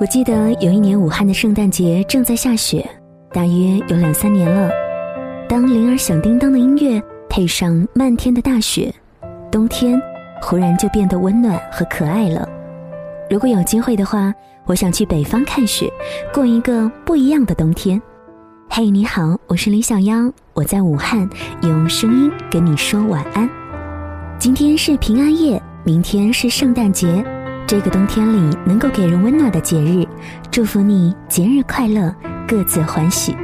我记得有一年武汉的圣诞节正在下雪，大约有两三年了。当铃儿响叮当的音乐配上漫天的大雪，冬天忽然就变得温暖和可爱了。如果有机会的话，我想去北方看雪，过一个不一样的冬天。嘿，你好，我是李小妖，我在武汉，用声音跟你说晚安。今天是平安夜，明天是圣诞节。这个冬天里能够给人温暖的节日，祝福你节日快乐，各自欢喜。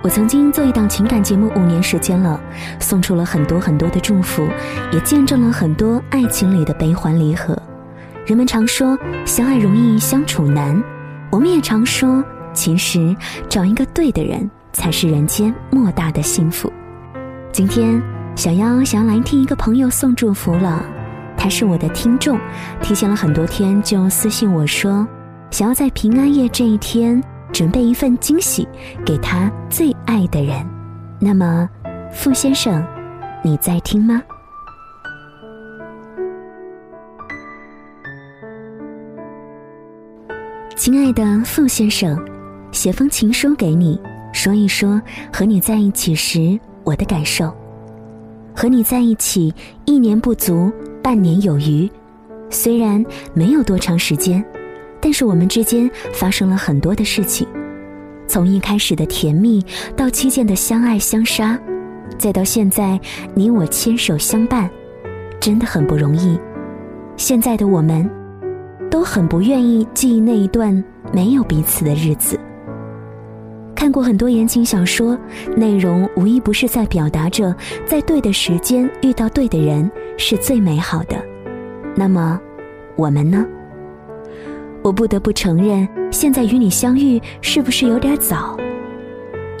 我曾经做一档情感节目五年时间了，送出了很多很多的祝福，也见证了很多爱情里的悲欢离合。人们常说相爱容易相处难，我们也常说其实找一个对的人才是人间莫大的幸福。今天小妖想要来听一个朋友送祝福了。他是我的听众，提前了很多天就私信我说，想要在平安夜这一天准备一份惊喜给他最爱的人。那么，傅先生，你在听吗？亲爱的傅先生，写封情书给你，说一说和你在一起时我的感受。和你在一起一年不足。半年有余，虽然没有多长时间，但是我们之间发生了很多的事情。从一开始的甜蜜，到期间的相爱相杀，再到现在你我牵手相伴，真的很不容易。现在的我们，都很不愿意记忆那一段没有彼此的日子。看过很多言情小说，内容无一不是在表达着，在对的时间遇到对的人是最美好的。那么，我们呢？我不得不承认，现在与你相遇是不是有点早，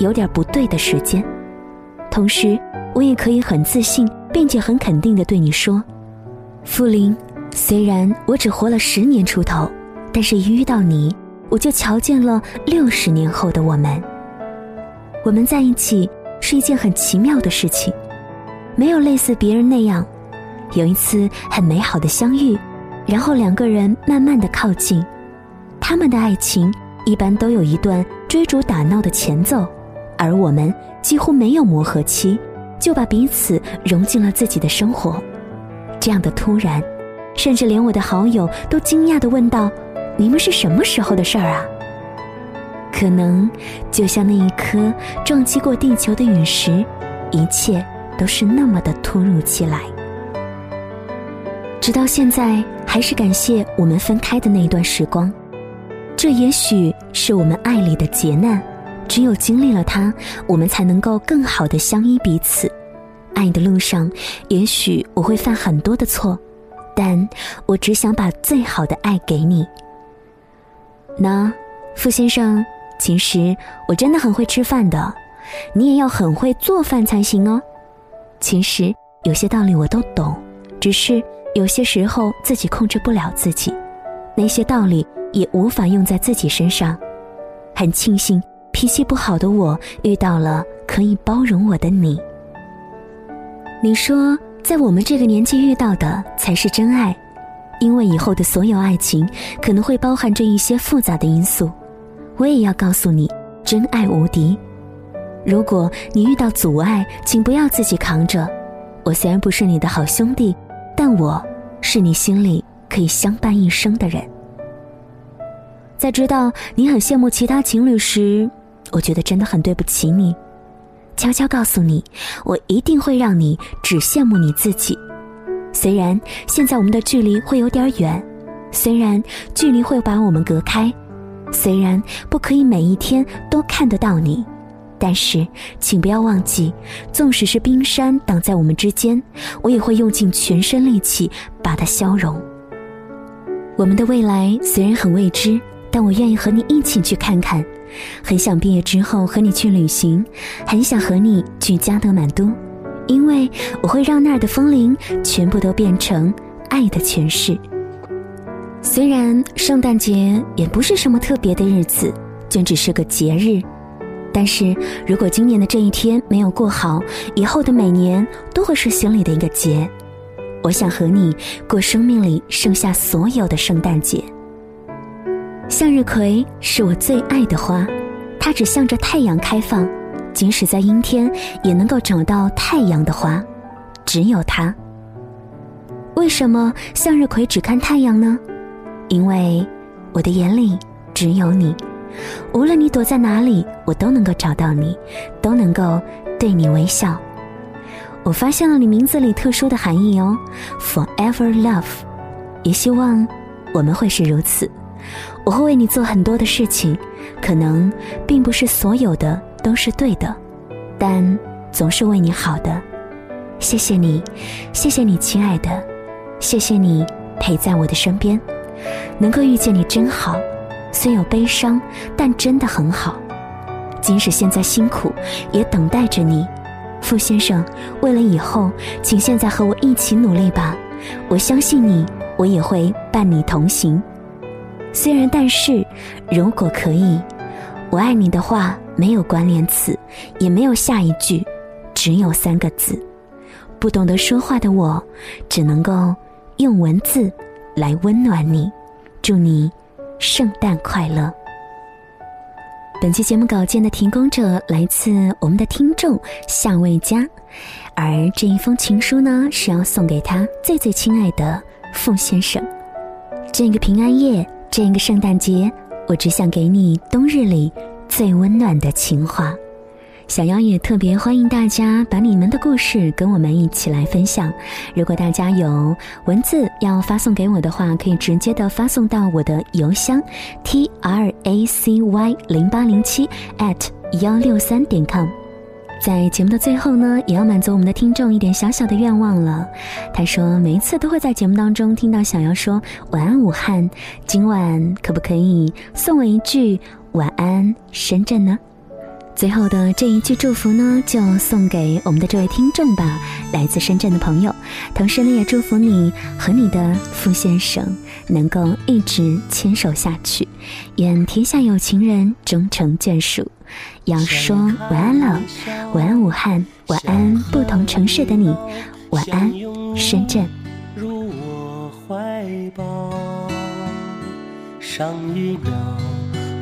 有点不对的时间？同时，我也可以很自信并且很肯定的对你说，傅林，虽然我只活了十年出头，但是一遇到你。我就瞧见了六十年后的我们。我们在一起是一件很奇妙的事情，没有类似别人那样，有一次很美好的相遇，然后两个人慢慢的靠近。他们的爱情一般都有一段追逐打闹的前奏，而我们几乎没有磨合期，就把彼此融进了自己的生活。这样的突然，甚至连我的好友都惊讶的问道。你们是什么时候的事儿啊？可能就像那一颗撞击过地球的陨石，一切都是那么的突如其来。直到现在，还是感谢我们分开的那一段时光。这也许是我们爱里的劫难，只有经历了它，我们才能够更好的相依彼此。爱的路上，也许我会犯很多的错，但我只想把最好的爱给你。那，傅先生，其实我真的很会吃饭的，你也要很会做饭才行哦。其实有些道理我都懂，只是有些时候自己控制不了自己，那些道理也无法用在自己身上。很庆幸脾气不好的我遇到了可以包容我的你。你说，在我们这个年纪遇到的才是真爱。因为以后的所有爱情可能会包含着一些复杂的因素，我也要告诉你，真爱无敌。如果你遇到阻碍，请不要自己扛着。我虽然不是你的好兄弟，但我是你心里可以相伴一生的人。在知道你很羡慕其他情侣时，我觉得真的很对不起你。悄悄告诉你，我一定会让你只羡慕你自己。虽然现在我们的距离会有点远，虽然距离会把我们隔开，虽然不可以每一天都看得到你，但是请不要忘记，纵使是冰山挡在我们之间，我也会用尽全身力气把它消融。我们的未来虽然很未知，但我愿意和你一起去看看，很想毕业之后和你去旅行，很想和你去加德满都。因为我会让那儿的风铃全部都变成爱的诠释。虽然圣诞节也不是什么特别的日子，就只是个节日，但是如果今年的这一天没有过好，以后的每年都会是心里的一个结。我想和你过生命里剩下所有的圣诞节。向日葵是我最爱的花，它只向着太阳开放，即使在阴天也能够找到太阳的花，只有它。为什么向日葵只看太阳呢？因为我的眼里只有你，无论你躲在哪里，我都能够找到你，都能够对你微笑。我发现了你名字里特殊的含义哦，Forever Love，也希望我们会是如此。我会为你做很多的事情，可能并不是所有的都是对的，但总是为你好的。谢谢你，谢谢你，亲爱的，谢谢你陪在我的身边，能够遇见你真好。虽有悲伤，但真的很好。即使现在辛苦，也等待着你。傅先生，为了以后，请现在和我一起努力吧。我相信你，我也会伴你同行。虽然，但是，如果可以，我爱你的话没有关联词，也没有下一句，只有三个字。不懂得说话的我，只能够用文字来温暖你。祝你圣诞快乐。本期节目稿件的提供者来自我们的听众夏未佳，而这一封情书呢，是要送给他最最亲爱的傅先生。这个平安夜，这个圣诞节，我只想给你冬日里最温暖的情话。小妖也特别欢迎大家把你们的故事跟我们一起来分享。如果大家有文字要发送给我的话，可以直接的发送到我的邮箱 t r a c y 零八零七 at 幺六三点 com。在节目的最后呢，也要满足我们的听众一点小小的愿望了。他说，每一次都会在节目当中听到小妖说晚安武汉，今晚可不可以送我一句晚安深圳呢？最后的这一句祝福呢，就送给我们的这位听众吧，来自深圳的朋友。同时呢，也祝福你和你的傅先生能够一直牵手下去，愿天下有情人终成眷属。要说晚安了，晚安武汉，晚安不同城市的你，晚安深圳。入我怀抱，上一秒。